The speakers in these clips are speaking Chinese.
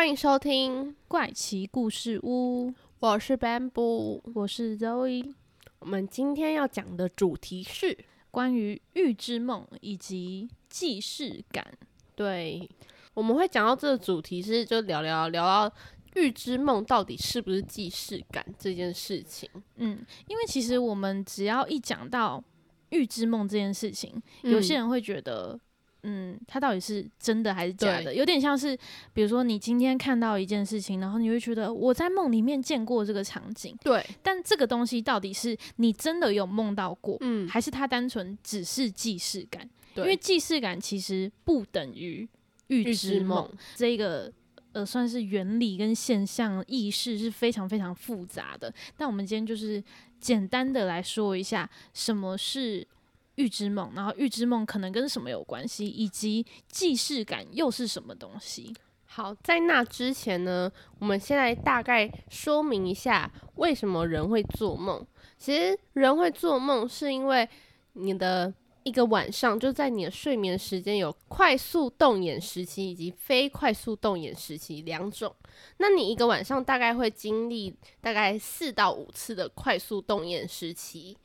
欢迎收听，怪奇故事屋，我是 Bamboo。我是 Zoe。我们今天要讲的主题是关于预知梦以及既视感。对，我们会讲到这个主题是就聊聊聊到预知梦到底是不是既视感这件事情。嗯，因为其实我们只要一讲到预知梦这件事情，有些人会觉得，嗯，它到底是真的还是假的？有点像是，比如说你今天看到一件事情，然后你会觉得我在梦里面见过这个场景，对，但这个东西到底是你真的有梦到过，嗯，还是它单纯只是既视感？对因为既视感其实不等于预预知梦，这个呃算是原理跟现象意识是非常非常复杂的。但我们今天就是简单的来说一下什么是预知梦，然后预知梦可能跟什么有关系，以及既视感又是什么东西。好，在那之前呢，我们先来大概说明一下为什么人会做梦。其实人会做梦是因为你的一个晚上，就在你的睡眠时间有快速动眼时期以及非快速动眼时期两种。那你一个晚上大概会经历大概四到五次的快速动眼时期。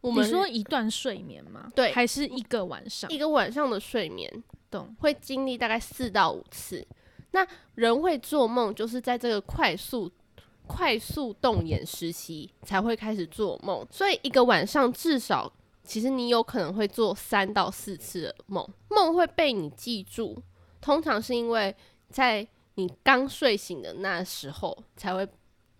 我们你说一段睡眠吗？对还是一个晚上？一个晚上的睡眠，懂？会经历大概四到五次。那人会做梦，就是在这个快速、快速动眼时期才会开始做梦，所以一个晚上至少，其实你有可能会做三到四次的梦，梦会被你记住。通常是因为在你刚睡醒的那时候才会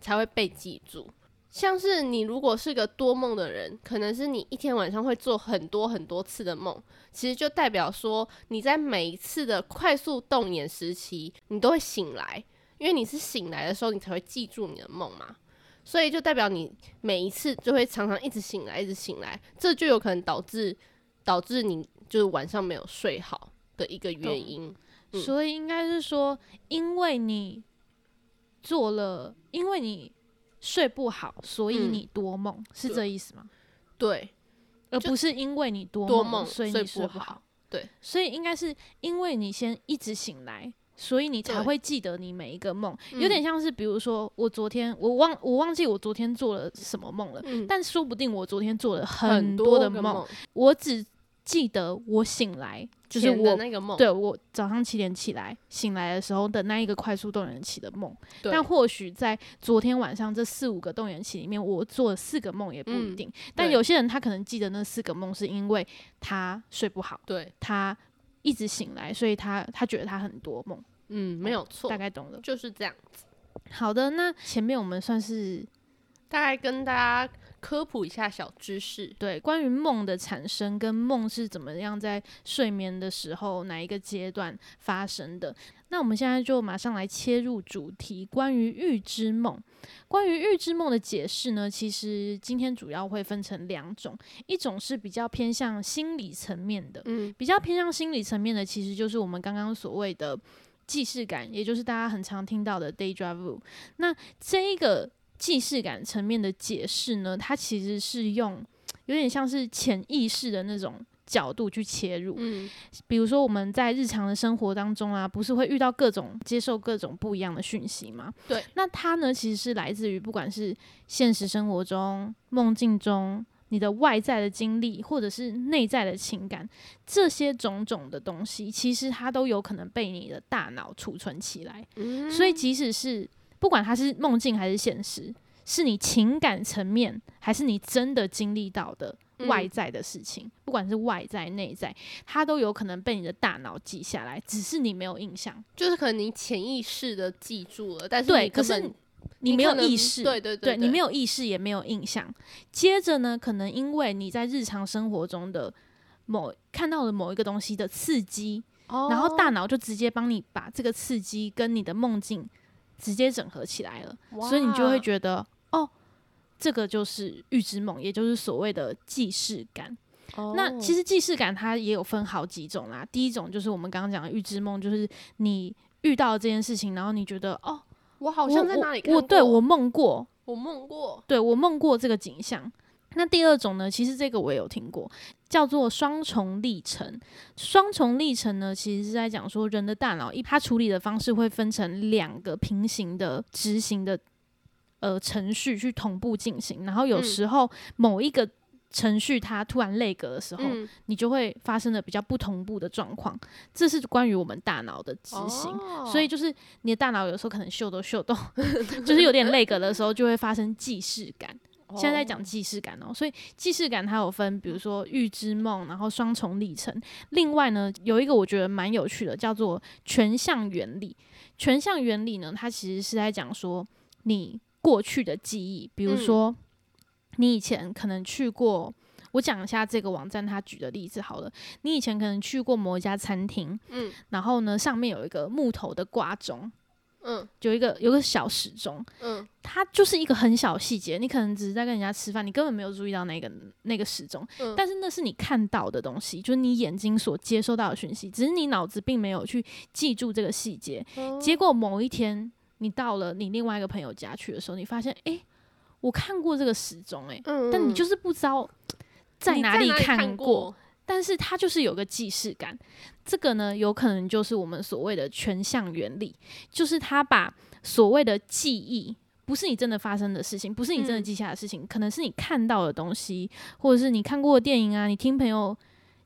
才会被记住。像是你如果是个多梦的人，可能是你一天晚上会做很多很多次的梦，其实就代表说你在每一次的快速动眼时期，你都会醒来，因为你是醒来的时候，你才会记住你的梦嘛。所以就代表你每一次就会常常一直醒来，一直醒来，这就有可能导致导致你就是晚上没有睡好的一个原因。嗯所以应该是说，因为你做了，因为你睡不好，所以嗯。你多梦，是这意思吗？对，而不是因为你多多梦所以你睡不。好。对，所以应该是因为你先一直醒来，所以你才会记得你每一个梦。嗯。有点像是，比如说我昨天我忘我忘记我昨天做了什么梦了，嗯，但说不定我昨天做了很多的梦，我只记得我醒来，就是我那个梦，对我早上七点起来，醒来的时候的那一个快速动员期的梦，对。但或许在昨天晚上这四五个动员期里面，我做了四个梦也不一嗯定。但有些人他可能记得那四个梦，是因为他睡不好，对，他一直醒来，所以他他觉得他很多梦，嗯，没有错。大，概懂了。就是这样子。好的，那前面我们算是大概跟大家科普一下小知识。对关于梦的产生跟梦是怎么样在睡眠的时候哪一个阶段发生的。那我们现在就马上来切入主题，关于预知梦。关于预知梦的解释呢，其实今天主要会分成两种，一种是比较偏向心理层面的，嗯，比较偏向心理层面的，其实就是我们刚刚所谓的既视感，也就是大家很常听到的 deja vu。那这一个既视感层面的解释呢，它其实是用有点像是潜意识的那种角度去切入。嗯，比如说我们在日常的生活当中啊，不是会遇到各种接受各种不一样的讯息吗？对，那它呢其实是来自于不管是现实生活中、梦境中。你的外在的经历，或者是内在的情感，这些种种的东西，其实它都有可能被你的大脑储存起来。嗯所以，即使是不管它是梦境还是现实，是你情感层面，还是你真的经历到的嗯外在的事情，不管是外在、内在，它都有可能被你的大脑记下来，只是你没有印象。就是可能你潜意识的记住了，但是对，可是你没有意识，对对对对，你没有意识，也没有印象。接着呢，可能因为你在日常生活中的某看到了某一个东西的刺激，然后大脑脑就直接帮你把这个刺激跟你的梦境直接整合起来了，所以你就会觉得哦，这个就是预知梦，也就是所谓的既视感。得那其实既视感它也有分好几种啦。第一种就是我们刚刚讲的预知梦，就是你遇到这件事情，然后你觉得哦，我好像在哪里看过，我我对我梦过，我梦过，对我梦过这个景象。那第二种呢，其实这个我也有听过，叫做双重历程。双重历程呢，其实是在讲说人的大脑一它处理的方式会分成两个平行的执行的呃程序去同步进行，然后有嗯时候某一个程序它突然累格的时候，嗯，你就会发生了比较不同步的状况。这是关于我们大脑的执行。哦所以就是你的大脑有时候可能秀都秀动，就是有点累格的时候，就会发生既视感。现在在讲既视感哦，所以既视感它有分，比如说预知梦，然后双重历程。另外呢，有一个我觉得蛮有趣的，叫做全像原理。全像原理呢，它其实是在讲说你过去的记忆，比如说你以前可能去过。我讲一下这个网站他举的例子好了，你以前可能去过某一家餐厅，嗯然后呢上面有一个木头的挂钟，嗯有一个有个小时钟，嗯它就是一个很小细节，你可能只是在跟人家吃饭，你根本没有注意到那个那个时钟，嗯，但是那是你看到的东西，就是你眼睛所接收到的讯息，只是你脑子并没有去记住这个细节。哦结果某一天你到了你另外一个朋友家去的时候，你发现，诶，我看过这个时钟，诶，嗯但你就是不知道在哪里看看过。？但是它就是有个既视感，这个呢，有可能就是我们所谓的全像原理，就是它把所谓的记忆，不是你真的发生的事情，不是你真的嗯记下的事情，可能是你看到的东西，或者是你看过的电影啊，你听朋友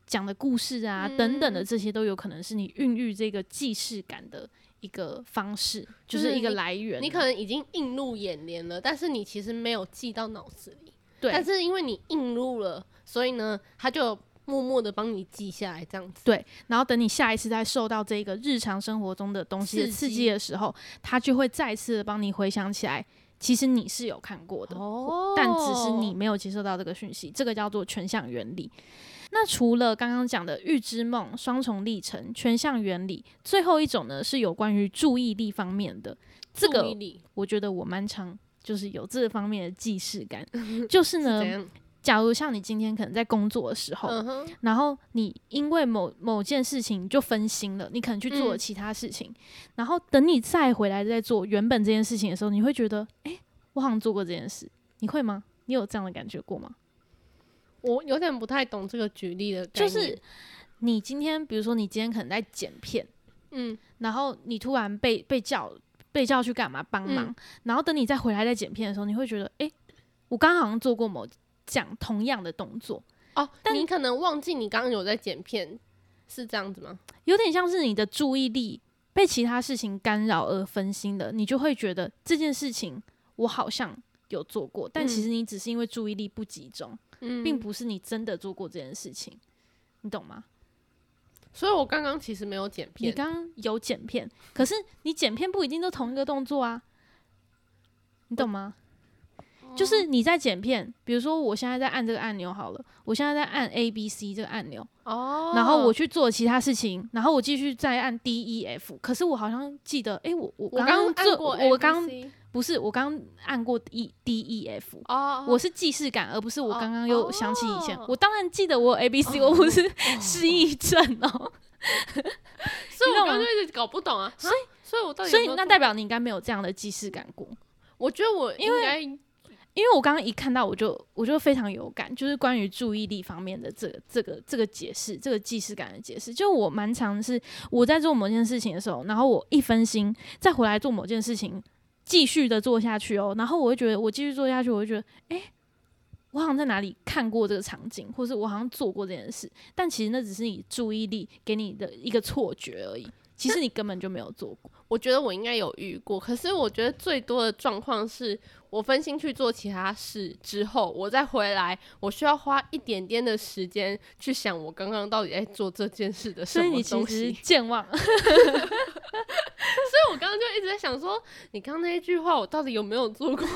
讲的故事啊，等等的，嗯这些都有可能是你孕育这个既视感的一个方式，就是一个来源。你可能已经映入眼帘了，但是你其实没有记到脑子里。对，但是因为你映入了，所以呢，它就默默的帮你记下来，这样子。对，然后等你下一次再受到这个日常生活中的东西的刺刺激激的时候，它就会再次的帮你回想起来，其实你是有看过的，哦但只是你没有接受到这个讯息，这个叫做全像原理。那除了刚刚讲的预知梦、双重历程、全像原理，最后一种呢是有关于注意力方面的。这个我觉得我蛮常就是有这方面的既视感，就是呢？假如像你今天可能在工作的时候，嗯，然后你因为某某件事情就分心了，你可能去做其他事情，然后等你再回来再做原本这件事情的时候，你会觉得，诶，我好像做过这件事，你会吗？你有这样的感觉过吗？我有点不太懂这个举例的概就，是你今天，比如说你今天可能在剪片，嗯然后你突然被被叫被叫去干嘛帮忙，嗯然后等你再回来再剪片的时候，你会觉得，诶，我刚刚好像做过某讲同样的动作，哦，但你可能忘记你刚刚有在剪片，是这样子吗？有点像是你的注意力被其他事情干扰而分心的，你就会觉得这件事情我好像有做过，但其实你只是因为注意力不集中，嗯，并不是你真的做过这件事情，你懂吗？所以我刚刚其实没有剪片你，刚刚有剪片，可是你剪片不一定都同一个动作啊，你懂吗？就是你在剪片，比如说我现在在按这个按钮好了，我现在在按 A B C 这个按钮，哦，然后我去做其他事情，然后我继续再按 D E F，可是我好像记得，诶，我我我刚刚过我刚不是我刚按过 E D E F，哦，我是既视感，而不是我哦刚刚又想起以前，哦。我当然记得我有 A B C，我不是失忆症哦，所以我刚刚就一直搞不懂啊，所以所以我到底所以那代表你应该没有这样的既视感过。我觉得我应该因为我刚刚一看到，我就我就非常有感，就是关于注意力方面的这个这个这个解释，这个既视感的解释。就我蛮常是我在做某件事情的时候，然后我一分心，再回来做某件事情，继续的做下去哦，然后我会觉得我继续做下去，我会觉得，诶，我好像在哪里看过这个场景，或是我好像做过这件事，但其实那只是你注意力给你的一个错觉而已，其实你根本就没有做过。我觉得我应该有遇过，可是我觉得最多的状况是我分心去做其他事之后，我再回来，我需要花一点点的时间去想我刚刚到底在做这件事的什么所以你其东西。实 健忘，所以我刚刚就一直在想说，你刚刚那一句话我到底有没有做过？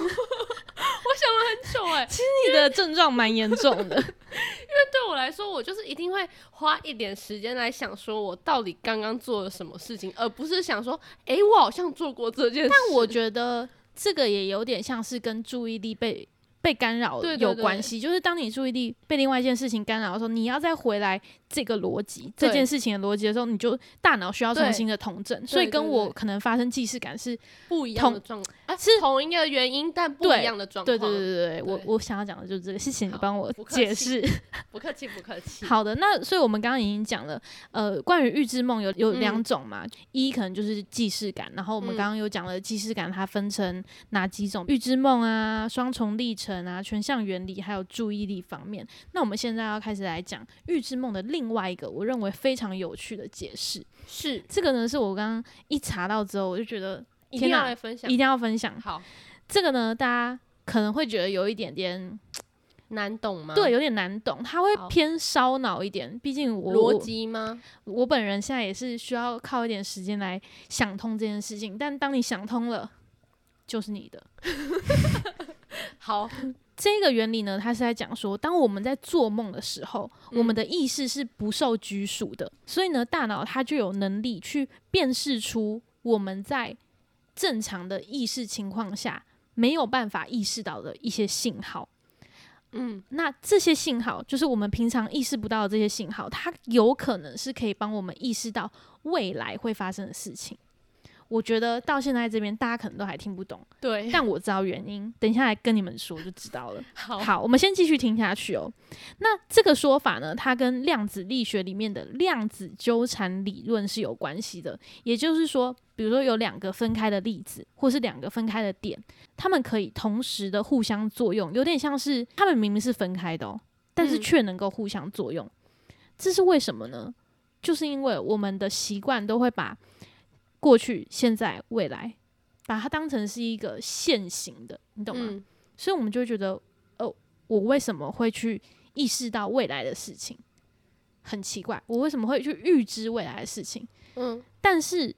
很久哎、你的症状蛮严重的。因为对我来说，我就是一定会花一点时间来想，说我到底刚刚做了什么事情，而不是想说，诶，我好像做过这件事。但我觉得这个也有点像是跟注意力被被干扰有关系，就是当你注意力被另外一件事情干扰的时候，你要再回来这个逻辑这件事情的逻辑的时候，你就大脑需要重新的统整，所以跟我可能发生既视感是不一样的状，啊，是同一个原因，但不一样的状况。对对对对对，我我想要讲的就是这个，谢谢你帮我解释。不客气，不客气。好的，那所以我们刚刚已经讲了，呃，关于预知梦有有嗯两种嘛，一可能就是既视感，然后我们嗯刚刚有讲了既视感，它分成哪几种？预知梦啊、双重历程啊、全项原理，还有注意力方面。那我们现在要开始来讲预知梦的另外一个我认为非常有趣的解释。是这个呢，是我刚刚一查到之后，我就觉得一定要来分享一。定要分享。好这个呢，大家可能会觉得有一点点 难懂吗？对，有点难懂，它会偏烧脑一点。毕竟我逻辑吗？我本人现在也是需要靠一点时间来想通这件事情，但当你想通了，就是你的。好，这个原理呢，它是在讲说，当我们在做梦的时候，我们嗯的意识是不受拘束的，所以呢，大脑它就有能力去辨识出我们在正常的意识情况下没有办法意识到的一些信号。嗯，那这些信号，就是我们平常意识不到的这些信号，它有可能是可以帮我们意识到未来会发生的事情。我觉得到现在这边，大家可能都还听不懂，对，但我知道原因，等一下来跟你们说就知道了。好，好，我们先继续听下去哦。那这个说法呢，它跟量子力学里面的量子纠缠理论是有关系的。也就是说，比如说有两个分开的粒子，或是两个分开的点，它们可以同时的互相作用，有点像是它们明明是分开的哦，但是嗯却能够互相作用。这是为什么呢？就是因为我们的习惯都会把过去、现在、未来，把它当成是一个现行的，你懂吗？嗯，所以我们就会觉得，哦，我为什么会去意识到未来的事情？很奇怪，我为什么会去预知未来的事情？嗯，但是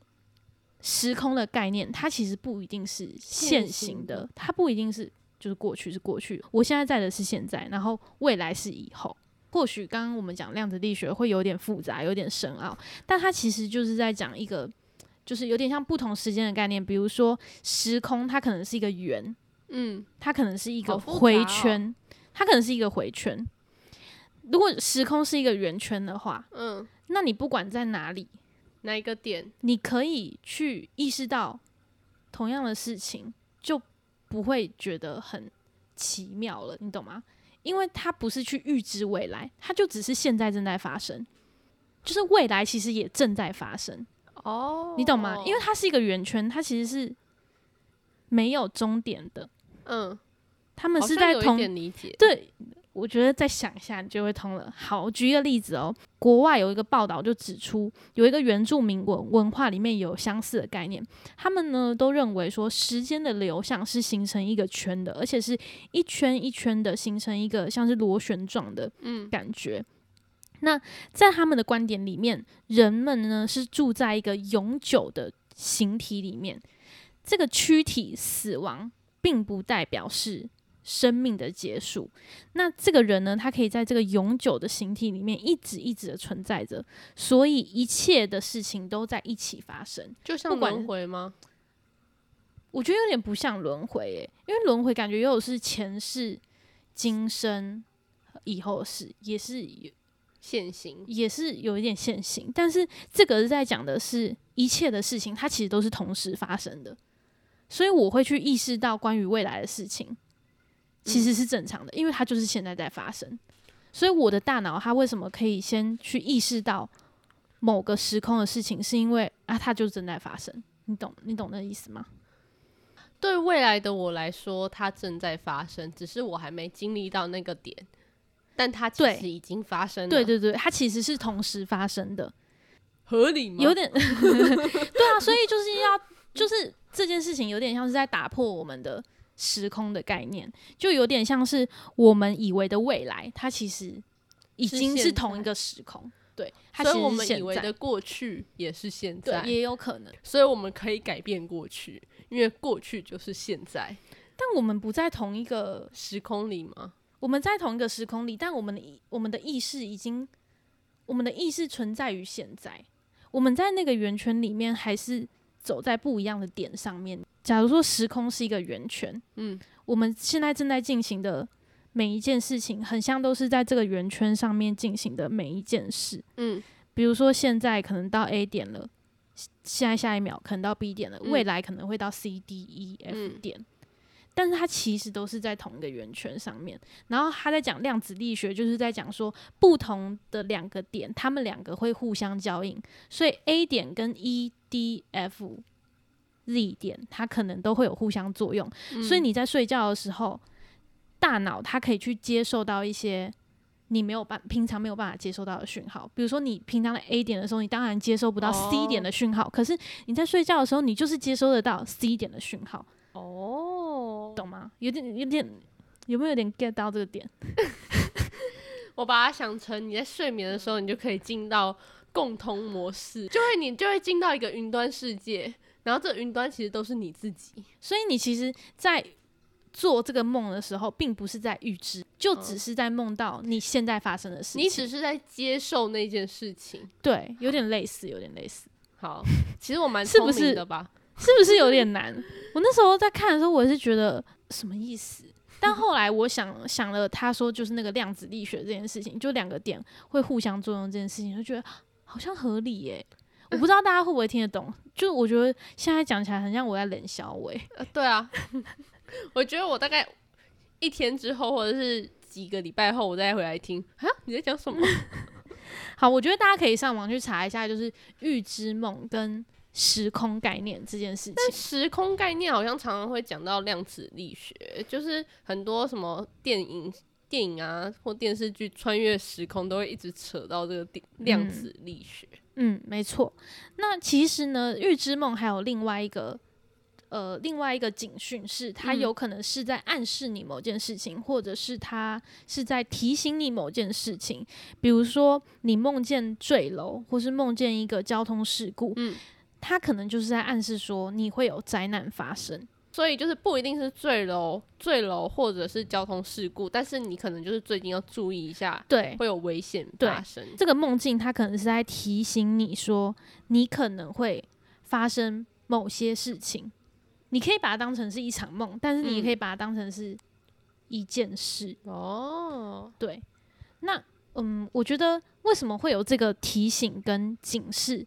时空的概念，它其实不一定是现现行的，它不一定是就是过去是过去，我现在在的是现在，然后未来是以后。或许刚刚我们讲量子力学会有点复杂，有点深奥，但它其实就是在讲一个，就是有点像不同时间的概念。比如说时空，它可能是一个圆，嗯，它可能是一个回哦圈，它可能是一个回圈。如果时空是一个圆圈的话，嗯，那你不管在哪里，哪一个点？你可以去意识到同样的事情，就不会觉得很奇妙了，你懂吗？因为它不是去预知未来，它就只是现在正在发生，就是未来其实也正在发生，哦你懂吗？因为它是一个圆圈，它其实是没有终点的，嗯，他们是在同理解。对，我觉得再想一下，你就会通了。好，我举一个例子哦，国外有一个报道就指出，有一个原住民文文化里面有相似的概念，他们呢都认为说，时间的流向是形成一个圈的，而且是一圈一圈的形成一个像是螺旋状的嗯，感觉。那在他们的观点里面，人们呢是住在一个永久的形体里面，这个躯体死亡并不代表是生命的结束。那这个人呢，他可以在这个永久的形体里面一直一直的存在着，所以一切的事情都在一起发生。就像轮回吗？我觉得有点不像轮回诶，因为轮回感觉又是前世、今生、以后的事，也是有现行。也是有一点现行，但是这个是在讲的是一切的事情，它其实都是同时发生的，所以我会去意识到关于未来的事情，其实是正常的，因为它就是现在在发生。所以我的大脑它为什么可以先去意识到某个时空的事情，是因为啊，它就正在发生。你懂你懂那意思吗？对未来的我来说，它正在发生，只是我还没经历到那个点，但它其对实已经发生了。对，对对，它其实是同时发生的。合理吗？有点 对啊，所以就是要就是这件事情有点像是在打破我们的时空的概念，就有点像是我们以为的未来，它其实已经是同一个时空，对，它所以我们以为的过去也是现在，也有可能，所以我们可以改变过去，因为过去就是现在但我们不在同一个，时空里吗？我们在同一个时空里，但我们的意我们的意识已经，我们的意识存在于现在。我们在那个圆圈里面，还是走在不一样的点上面。假如说时空是一个圆圈，嗯，我们现在正在进行的每一件事情，很像都是在这个圆圈上面进行的每一件事。嗯比如说现在可能到 A 点了，现在下一秒可能到 B 点了，嗯未来可能会到 C D E F 嗯点，但是它其实都是在同一个圆圈上面。然后他在讲量子力学，就是在讲说不同的两个点，它们两个会互相交映，所以 A 点跟 E D F Z 点，它可能都会有互相作用。嗯所以你在睡觉的时候，大脑它可以去接受到一些你没有办平常没有办法接收到的讯号。比如说你平常的 A 点的时候，你当然接收不到 C 点的讯号，可是你在睡觉的时候，你就是接收得到 C 点的讯号，哦，懂吗？有点有点有没有有点 get 到这个点？我把它想成你在睡眠的时候，你就可以进到共通模式，就会你就会进到一个云端世界，然后这云端其实都是你自己。所以你其实，在做这个梦的时候，并不是在预知，就只是在梦到你现在发生的事情。你只是在接受那件事情。对，有点类似，有点类似。好，其实我蛮 聪明的吧？是不是有点难？我那时候在看的时候，我也是觉得什么意思？但 后来我想想了，他说就是那个量子力学这件事情，就两个点会互相作用这件事情，就觉得好像合理耶、我不知道大家会不会听得懂，就我觉得现在讲起来很像我在冷笑喂。呃，对啊，我觉得我大概一天之后，或者是几个礼拜后，我再回来听啊，你在讲什么？好，我觉得大家可以上网去查一下，就是预知梦跟时空概念这件事情。但时空概念好像常常会讲到量子力学，就是很多什么电影、电影啊或电视剧穿越时空都会一直扯到这个电量子力学。嗯，没错。那其实呢，预知梦还有另外一个呃另外一个警讯是，它嗯有可能是在暗示你某件事情，或者是它是在提醒你某件事情。比如说，你梦见坠楼，或是梦见一个交通事故，嗯它可能就是在暗示说你会有灾难发生。所以就是不一定是坠楼、坠楼或者是交通事故，但是你可能就是最近要注意一下，对，会有危险发生。这个梦境，它可能是在提醒你说，你可能会发生某些事情。你可以把它当成是一场梦，但是你也嗯可以把它当成是一件事。哦，对，那嗯，我觉得为什么会有这个提醒跟警示？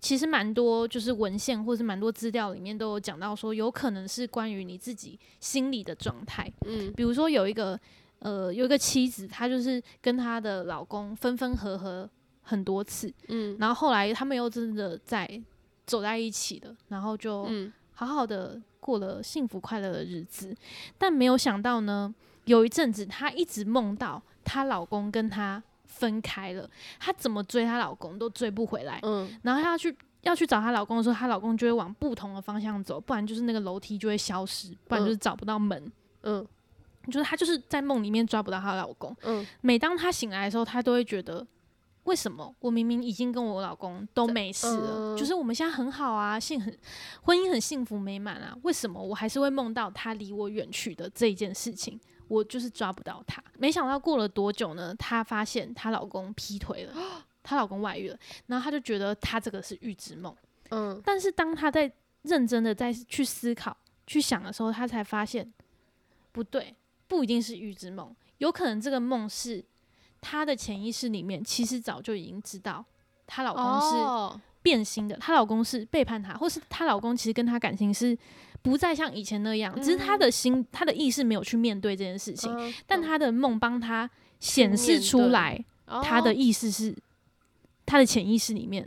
其实蛮多，就是文献或是蛮多资料里面都有讲到说，有可能是关于你自己心理的状态。嗯比如说有一个呃有一个妻子，她就是跟她的老公分分合合很多次，嗯然后后来他们又真的在走在一起了，然后就嗯好好的过了幸福快乐的日子。但没有想到呢，有一阵子她一直梦到她老公跟她分开了，她怎么追她老公都追不回来，嗯然后她要去。要去找她老公的时候，她老公就会往不同的方向走，不然就是那个楼梯就会消失，不然就是找不到门。嗯就是她就是在梦里面抓不到她老公。嗯，每当她醒来的时候，她都会觉得，为什么我明明已经跟我老公都没事了，嗯就是我们现在很好啊，幸很婚姻很幸福美满啊，为什么我还是会梦到他离我远去的这一件事情？我就是抓不到他。没想到过了多久呢？她发现她老公劈腿了，她老公外遇了，然后她就觉得她这个是预知梦。嗯但是当她在认真的在去思考、去想的时候，她才发现不对，不一定是预知梦，有可能这个梦是她的潜意识里面其实早就已经知道她老公是哦变心的，她老公是背叛她，或是她老公其实跟她感情是不再像以前那样，只是他的心、他的意识没有去面对这件事情，嗯但他的梦帮他显示出来，他的哦意识是他的潜意识里面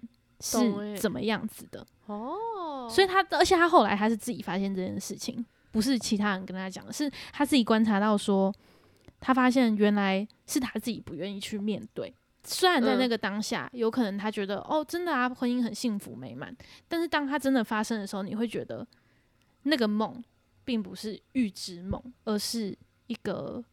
懂欸是怎么样子的。哦，所以他，而且他后来他是自己发现这件事情，不是其他人跟他讲的，是他自己观察到说，他发现原来是他自己不愿意去面对。虽然在那嗯个当下，有可能他觉得哦，真的啊，婚姻很幸福美满，但是当他真的发生的时候，你会觉得那个梦并不是预知梦，而是一个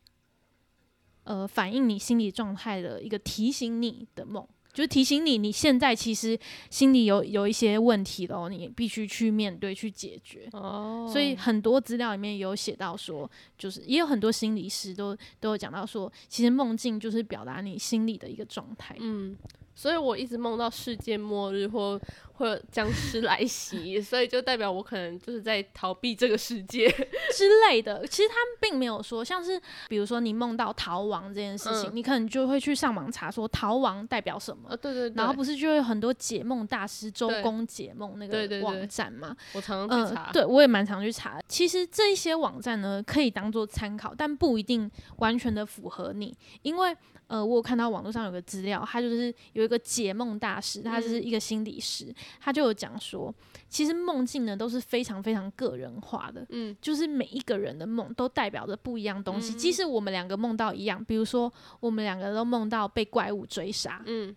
呃反映你心理状态的一个提醒你的梦。就是提醒你，你现在其实心里有有一些问题了，你必须去面对、去解决。哦所以很多资料里面有写到说，就是也有很多心理师都都有讲到说，其实梦境就是表达你心理的一个状态。嗯，所以我一直梦到世界末日或或者僵尸来袭，所以就代表我可能就是在逃避这个世界。之类的。其实他们并没有说，像是比如说你梦到逃亡这件事情，嗯你可能就会去上网查说逃亡代表什么。呃，对对对，然后不是就会有很多解梦大师周公解梦那个对对对网站嘛？我常常嗯去查，，对我也蛮常去查。其实这一些网站呢，可以当做参考，但不一定完全的符合你，因为呃，我有看到网络上有个资料，他就是有一个解梦大师，他是一个心理师，他就有讲说，其实梦境呢都是非常非常个人化的，嗯就是每一个人的梦都代表着不一样东西。嗯即使我们两个梦到一样，比如说我们两个都梦到被怪物追杀，嗯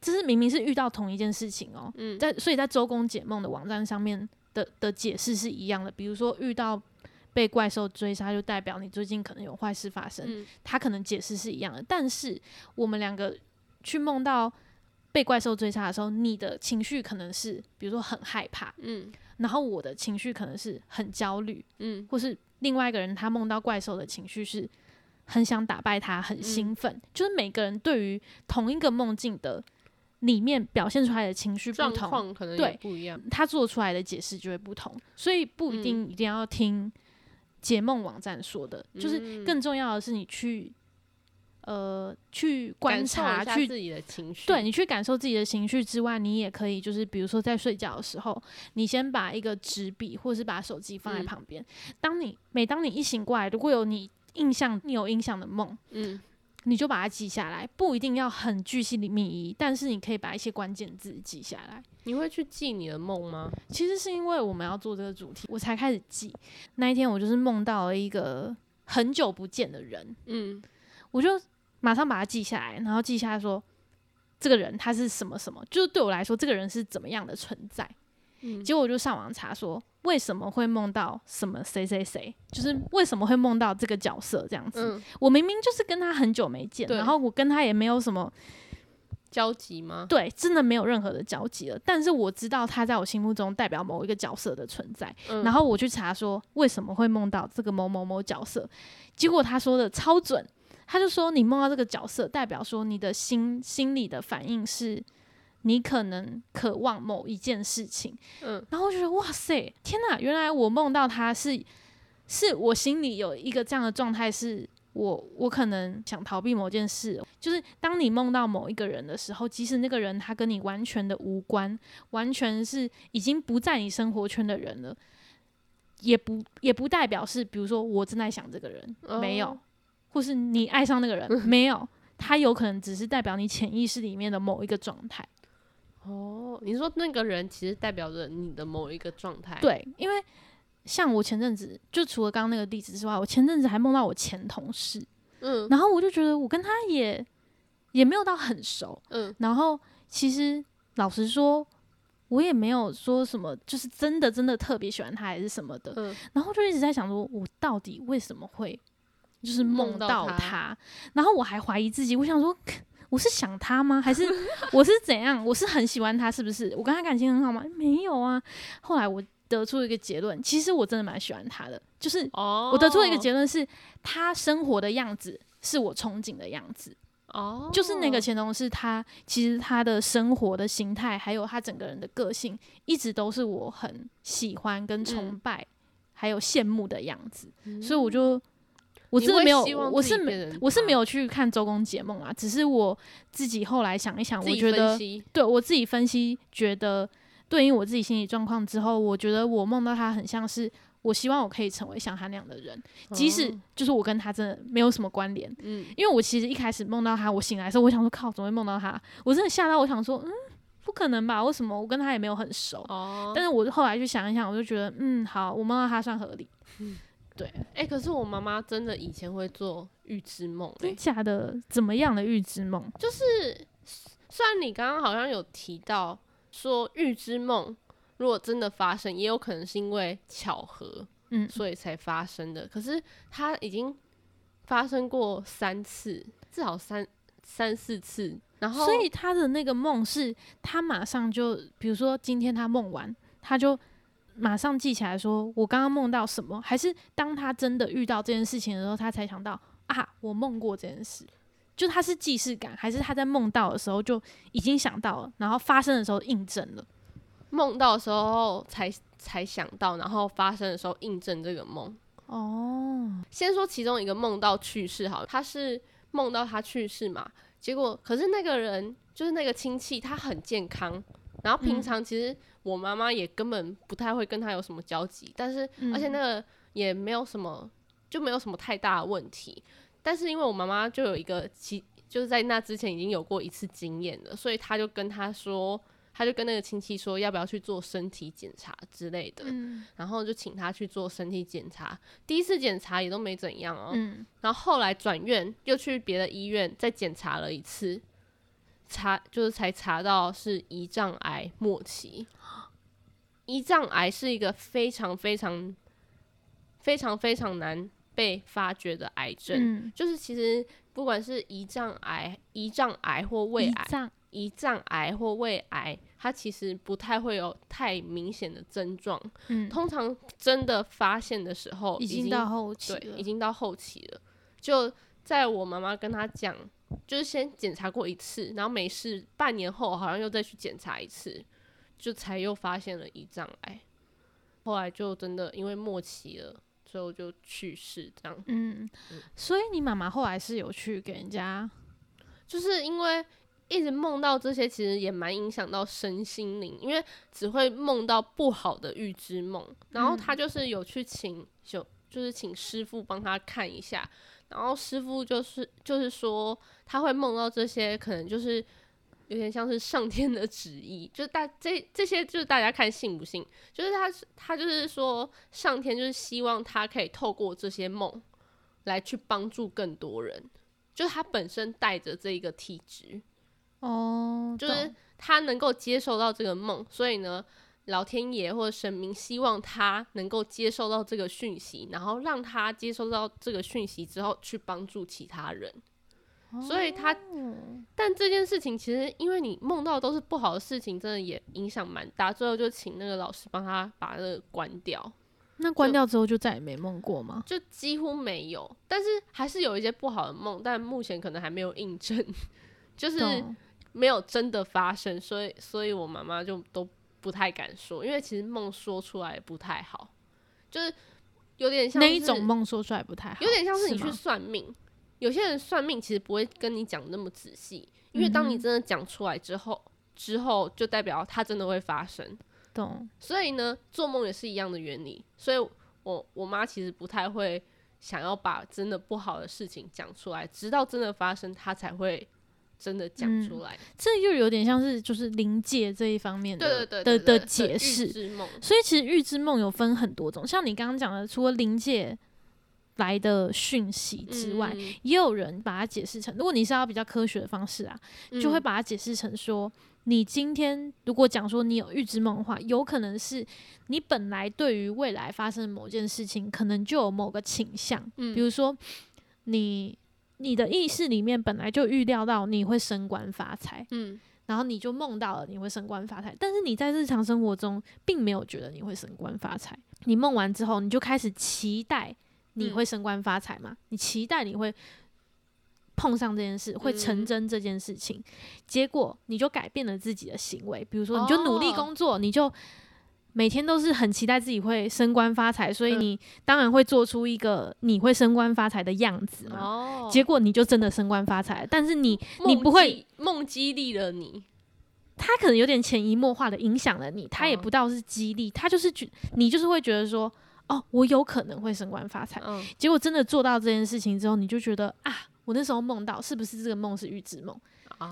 这是明明是遇到同一件事情哦、嗯，在所以在周公解梦的网站上面的的解释是一样的。比如说遇到被怪兽追杀，就代表你最近可能有坏事发生，嗯他可能解释是一样的。但是我们两个去梦到被怪兽追杀的时候，你的情绪可能是比如说很害怕，嗯。然后我的情绪可能是很焦虑，嗯。或是另外一个人他梦到怪兽的情绪是很想打败他，很兴奋。就是每个人对于同一个梦境的里面表现出来的情绪不同，可能对不一样。他做出来的解释就会不同，所以不一定一定要听解梦网站说的，就是嗯。更重要的是你去呃去观察，去自己的情绪，对你去感受自己的情绪之外，你也可以就是比如说在睡觉的时候，你先把一个纸笔或是把手机放在嗯旁边，当你每当你一醒过来，如果有你印象你有印象的梦，嗯你就把它记下来，不一定要很巨细靡遗，但是你可以把一些关键字记下来。你会去记你的梦吗？其实是因为我们要做这个主题，我才开始记。那一天我就是梦到了一个很久不见的人，嗯我就马上把它记下来，然后记下来说这个人他是什么什么，就是对我来说这个人是怎么样的存在。嗯结果我就上网查说为什么会梦到什么谁谁谁，就是为什么会梦到这个角色这样子。嗯，我明明就是跟他很久没见，对然后我跟他也没有什么交集吗？对，真的没有任何的交集了。但是我知道他在我心目中代表某一个角色的存在，嗯然后我去查说为什么会梦到这个某某某角色，结果他说的超准，他就说你梦到这个角色，代表说你的心心里的反应是。你可能渴望某一件事情，嗯然后我就觉得哇塞，天哪！原来我梦到他是，是我心里有一个这样的状态，是我我可能想逃避某件事，就是当你梦到某一个人的时候，即使那个人他跟你完全的无关，完全是已经不在你生活圈的人了，也不也不代表是，比如说我正在想这个人，没有哦，或是你爱上那个人，没有，他有可能只是代表你潜意识里面的某一个状态。哦，你说那个人其实代表着你的某一个状态，，对，因为像我前阵子，就除了刚刚那个例子之外，我前阵子还梦到我前同事，嗯。然后我就觉得我跟他也也没有到很熟，嗯。然后其实老实说，我也没有说什么，就是真的真的特别喜欢他还是什么的，嗯。然后就一直在想说，我到底为什么会就是梦梦到到他他？然后我还怀疑自己，我想说，我是想他吗？还是 我是怎样？我是很喜欢他，是不是？我跟他感情很好吗？没有啊。后来我得出一个结论，其实我真的蛮喜欢他的，就是哦，我得出一个结论是，他生活的样子是我憧憬的样子。哦，就是那个前同事，他其实他的生活的形态，还有他整个人的个性，一直都是我很喜欢跟崇嗯拜，还有羡慕的样子。嗯，所以我就我真的没有我是没我是没有去看周公解梦啊，只是我自己后来想一想，我觉得对我自己分析，觉得对应我自己心理状况之后，我觉得我梦到他很像是。我希望我可以成为像他那样的人，即使哦就是我跟他真的没有什么关联，嗯因为我其实一开始梦到他，我醒来的时候，我想说靠，怎么会梦到他？我真的吓到，我想说，嗯，不可能吧？为什么我跟他也没有很熟？哦，但是我后来去想一想，我就觉得，嗯，好，我梦到他算合理。对，哎、可是我妈妈真的以前会做预知梦、欸真，假的？怎么样的预知梦？就是虽然你刚刚好像有提到说预知梦如果真的发生，也有可能是因为巧合，嗯，所以才发生的。可是它已经发生过三次，至少三三四次，然后所以他的那个梦是，他马上就，比如说今天他梦完，他就马上记起来说，我刚刚梦到什么？还是当他真的遇到这件事情的时候，他才想到啊，我梦过这件事？就他是既视感，还是他在梦到的时候就已经想到了，然后发生的时候印证了？梦到的时候才才想到，然后发生的时候印证这个梦。哦，先说其中一个梦到去世，好，他是梦到他去世嘛，结果可是那个人就是那个亲戚，他很健康，然后平嗯常其实我妈妈也根本不太会跟他有什么交集，但是、而且嗯那个也没有什么就没有什么太大的问题，但是因为我妈妈就有一个其就是在那之前已经有过一次经验了，所以他就跟他说。他就跟那个亲戚说要不要去做身体检查之类的，嗯然后就请他去做身体检查。第一次检查也都没怎样哦，嗯，然后后来转院又去别的医院再检查了一次，查就是才查到是胰脏癌末期。胰脏癌是一个非常非常非常非常难被发觉的癌症，嗯，就是其实不管是胰脏癌、胰脏癌或胃癌，胰脏，癌或胃癌，它其实不太会有太明显的症状。嗯，通常真的发现的时候，已经到后期对，了，已经到后期了。就在我妈妈跟她讲，就是先检查过一次，然后没事，半年后好像又再去检查一次，就才又发现了胰脏癌。后来就真的因为末期了，最后就去世。这样嗯，所以你妈妈后来是有去给人家，就是因为一直梦到这些，其实也蛮影响到身心灵，因为只会梦到不好的预知梦。然后他就是有去请就就是请师傅帮他看一下，然后师傅就是就是说他会梦到这些，可能就是有点像是上天的旨意，就是大这这些就是大家看信不信，就是他他就是说上天就是希望他可以透过这些梦来去帮助更多人，就是他本身带着这一个体质，哦，就是他能够接受到这个梦，所以呢，老天爷或者神明希望他能够接受到这个讯息，然后让他接收到这个讯息之后去帮助其他人。所以他，哦但这件事情其实因为你梦到都是不好的事情，真的也影响蛮大。最后就请那个老师帮他把那个关掉，那关掉之后就再也没梦过吗？就几乎没有，但是还是有一些不好的梦，但目前可能还没有印证，就是没有真的发生，所以所以我妈妈就都不太敢说，因为其实梦说出来不太好，就是有点像那一种梦说出来不太好，有点像是你去算命，有些人算命其实不会跟你讲那么仔细，因为当你真的讲出来之后，之后就代表它真的会发生。懂，所以呢，做梦也是一样的原理。所以我我妈其实不太会想要把真的不好的事情讲出来，直到真的发生，她才会真的讲嗯出来。这又有点像是就是灵界这一方面对的对对对的的解释。所以其实预知梦有分很多种，像你刚刚讲的，除了灵界来的讯息之外，嗯也有人把它解释成，如果你是要比较科学的方式啊，就会嗯把它解释成说，你今天如果讲说你有预知梦的话，有可能是你本来对于未来发生的某件事情，可能就有某个倾向，嗯比如说你你的意识里面本来就预料到你会升官发财，嗯然后你就梦到了你会升官发财，但是你在日常生活中并没有觉得你会升官发财。你梦完之后，你就开始期待你嗯会升官发财嘛？你期待你会碰上这件事，会成嗯真这件事情，结果你就改变了自己的行为，比如说你就努力哦工作，你就。每天都是很期待自己会升官发财，所以嗯你当然会做出一个你会升官发财的样子嘛。哦，结果你就真的升官发财了，但是你你不会梦激励了你，他可能有点潜移默化的影响了你，他也哦不到是激励，他就是觉你就是会觉得说，哦，我有可能会升官发财。嗯结果真的做到这件事情之后，你就觉得啊，我那时候梦到是不是这个梦是预知梦？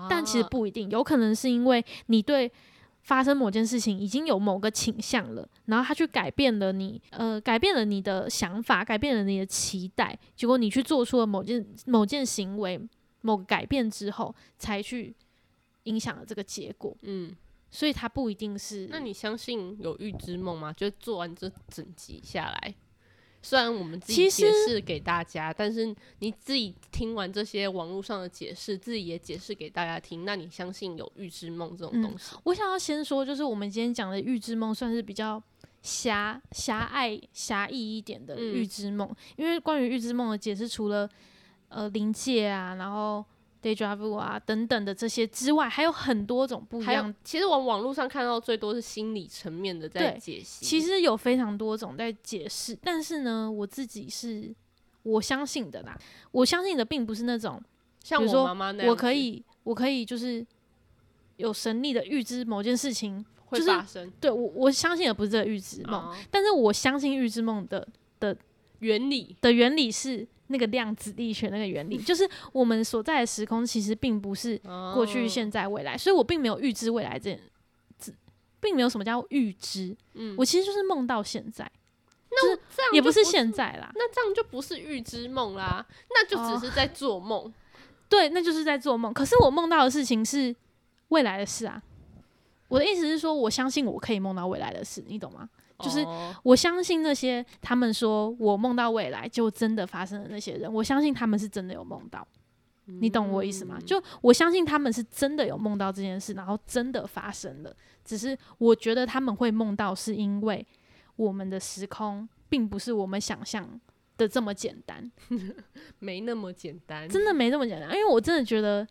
但其实啊不一定，有可能是因为你对发生某件事情已经有某个倾向了，然后他去改变了你，呃，改变了你的想法，改变了你的期待，结果你去做出了某件某件行为，某个改变之后，才去影响了这个结果。嗯，所以它不一定是。那你相信有预知梦吗？就做完这整集下来，虽然我们自己解释给大家，但是你自己听完这些网络上的解释，自己也解释给大家听，那你相信有预知梦这种嗯东西？我想要先说，就是我们今天讲的预知梦，算是比较狭狭隘、狭义一点的嗯预知梦。因为关于预知梦的解释，除了呃临界啊，然后 deja vu 啊等等的这些之外，还有很多种不一样。，其实我网络上看到最多是心理层面的在解析。其实有非常多种在解释，但是呢，我自己是我相信的啦。我相信的并不是那种像我妈妈那样，我可以，我可以就是有神力的预知某件事情。会就是发生对我，我相信的不是这个预知梦，哦但是我相信预知梦的的原理。的原理是那个量子力学那个原理，就是我们所在的时空其实并不是过去、哦现在、未来，所以我并没有预知未来这件，这并没有什么叫预知，嗯我其实就是梦到现在，那这样也不是现在啦，那这样就不是预知梦啦，那就哦只是在做梦。对，那就是在做梦。可是我梦到的事情是未来的事啊。我的意思是说，我相信我可以梦到未来的事，你懂吗？就是哦我相信那些他们说我梦到未来就真的发生的那些人，我相信他们是真的有梦到，你懂我意思吗？嗯就我相信他们是真的有梦到这件事，然后真的发生了。只是我觉得他们会梦到，是因为我们的时空并不是我们想象的这么简单，没那么简单。真的没那么简单。因为我真的觉得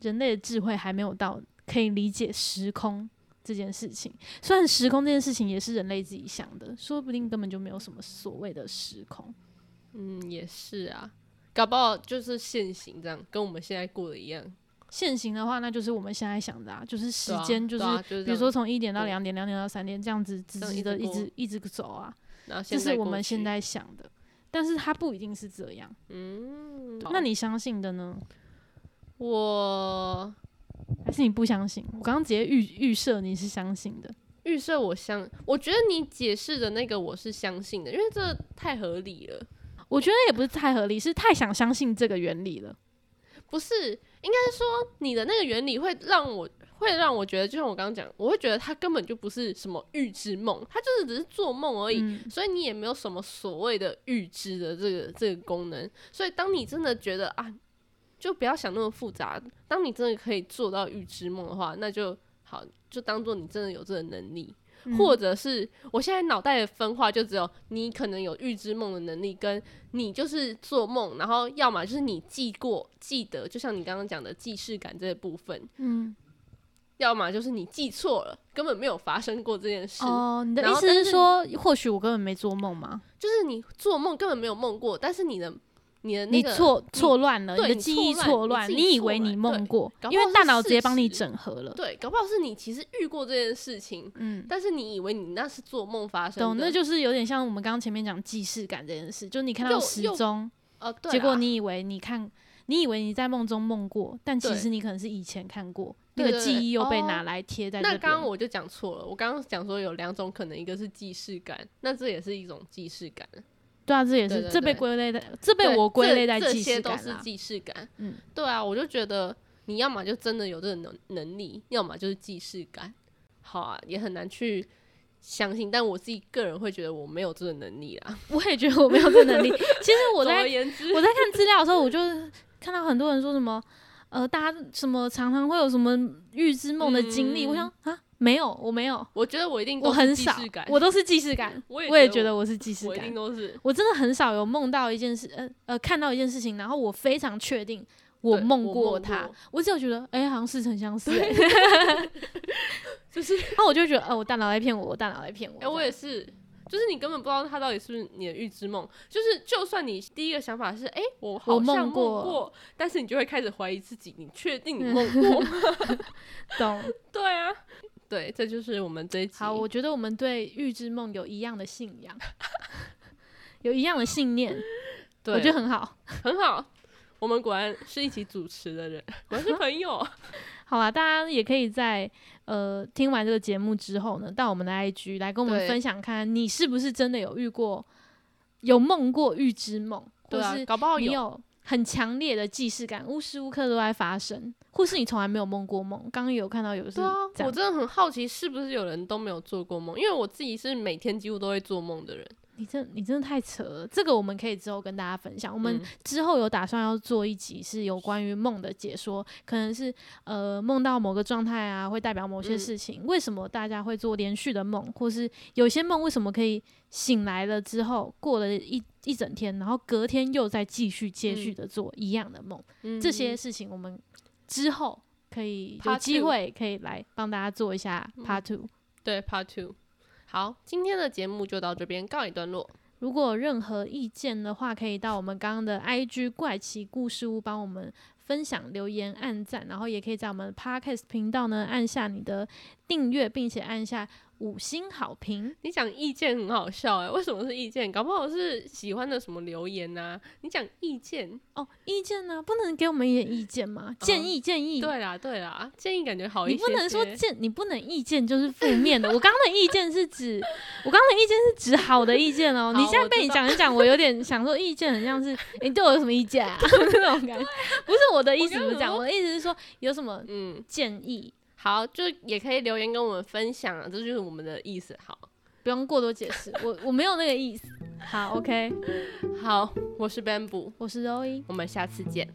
人类的智慧还没有到可以理解时空。这件事情，虽然时空这件事情也是人类自己想的，说不定根本就没有什么所谓的时空。嗯，也是啊，搞不好就是现行这样，跟我们现在过的一样。现行的话，那就是我们现在想的啊，就是时间就是，对啊就是比如说从一点到两点，两点到三点这样子直这样直的一一直一直走啊，然后这是我们现在想的，但是它不一定是这样。嗯，那你相信的呢？我还是你不相信？我刚刚直接预预设你是相信的。预设我相，我觉得你解释的那个我是相信的，因为这太合理了。我觉得也不是太合理，是太想相信这个原理了。不是，应该是说你的那个原理会让我会让我觉得，就像我刚刚讲，我会觉得它根本就不是什么预知梦，它就是只是做梦而已。嗯所以你也没有什么所谓的预知的这个这个功能。所以当你真的觉得啊，就不要想那么复杂。当你真的可以做到预知梦的话，那就好，就当做你真的有这个能力。嗯或者是我现在脑袋的分化就只有你可能有预知梦的能力，跟你就是做梦，然后要么就是你记过记得，就像你刚刚讲的既视感这部分，嗯，要么就是你记错了，根本没有发生过这件事。哦，你的意思是是说，或许我根本没做梦吗？就是你做梦根本没有梦过，但是你的你的那个你错错乱了，你的记忆错错乱，你以为你梦过，因为大脑直接帮你整合了。对，搞不好是你其实遇过这件事情，嗯，但是你以为你那是做梦发生的，懂，那就是有点像我们刚刚前面讲既视感这件事，就你看到时钟，呃，对结果你以为你看，你以为你在梦中梦过，但其实你可能是以前看过，那个记忆又被哦拿来贴在。那刚刚我就讲错了，我刚刚讲说有两种可能，一个是既视感，那这也是一种既视感，对啊，这也是这被归类在，这被我归类在既这些都。是既视感。嗯，对啊，我就觉得你要么就真的有这个能能力，要么就是既视感。好啊，也很难去相信，但我自己个人会觉得我没有这个能力啦。我也觉得我没有这能力。其实我在我在看资料的时候，我就看到很多人说什么，呃，大家什么常常会有什么预知梦的经历。嗯我想啊，没有，我没有，我觉得我一定我都是很少我都是既视感。我也我也觉得我是既视感我一定，都是。我真的很少有梦到一件事，呃呃，看到一件事情，然后我非常确定我梦过它过，我只有觉得，哎、好像似曾相识、欸，就是，然后我就觉得，哦、我大脑在骗我，我大脑在骗我。哎、我也是，就是你根本不知道它到底是不是你的预知梦。就是，就算你第一个想法是，哎、我好梦像梦过过，但是你就会开始怀疑自己，你确定你嗯 梦过？懂。对啊，对，这就是我们这一集。好，我觉得我们对预知梦有一样的信仰，有一样的信念，对我觉得很好。很好。我们果然是一起主持的人，果然是朋友。好啊，大家也可以在呃听完这个节目之后呢，到我们的 IG 来跟我们分享看，你是不是真的有遇过有梦过预知梦，或是，搞不好有很强烈的既视感，无时无刻都在发生，或是你从来没有梦过梦。刚刚有看到有是对啊，我真的很好奇，是不是有人都没有做过梦？因为我自己是每天几乎都会做梦的人。你真你真的太扯了，这个我们可以之后跟大家分享。我们嗯之后有打算要做一集是有关于梦的解说，可能是呃梦到某个状态啊，会代表某些嗯事情。为什么大家会做连续的梦，或是有些梦为什么可以醒来了之后过了一一整天，然后隔天又再继续接续嗯的做一样的梦？嗯这些事情我们之后可以有机会可以来帮大家做一下嗯 Part Two。对 Part Two。好，今天的节目就到这边告一段落。如果有任何意见的话，可以到我们刚刚的 IG 怪奇故事屋帮我们分享、留言、按赞，然后也可以在我们 Podcast 频道呢按下你的订阅，并且按下五星好评。你讲意见很好笑哎、为什么是意见？搞不好是喜欢的什么留言呐、你讲意见，哦，意见呢、不能给我们一点意见吗？建议，建议。对啦对啦，建议感觉好一些你不能说建，你不能意见就是负面的。我刚刚的意见是指，我刚刚的意见是指好的意见哦。好你现在被你讲一讲，我有点想说意见很像是 你对我有什么意见啊 那种感觉。不是我的意思，不是这样。我我的意思是说有什么嗯，建议，好，就也可以留言跟我们分享啊，这就是我们的意思。好，不用过多解释。我我没有那个意思。好，OK，好，我是 Bamboo，我是 Roy。我们下次见。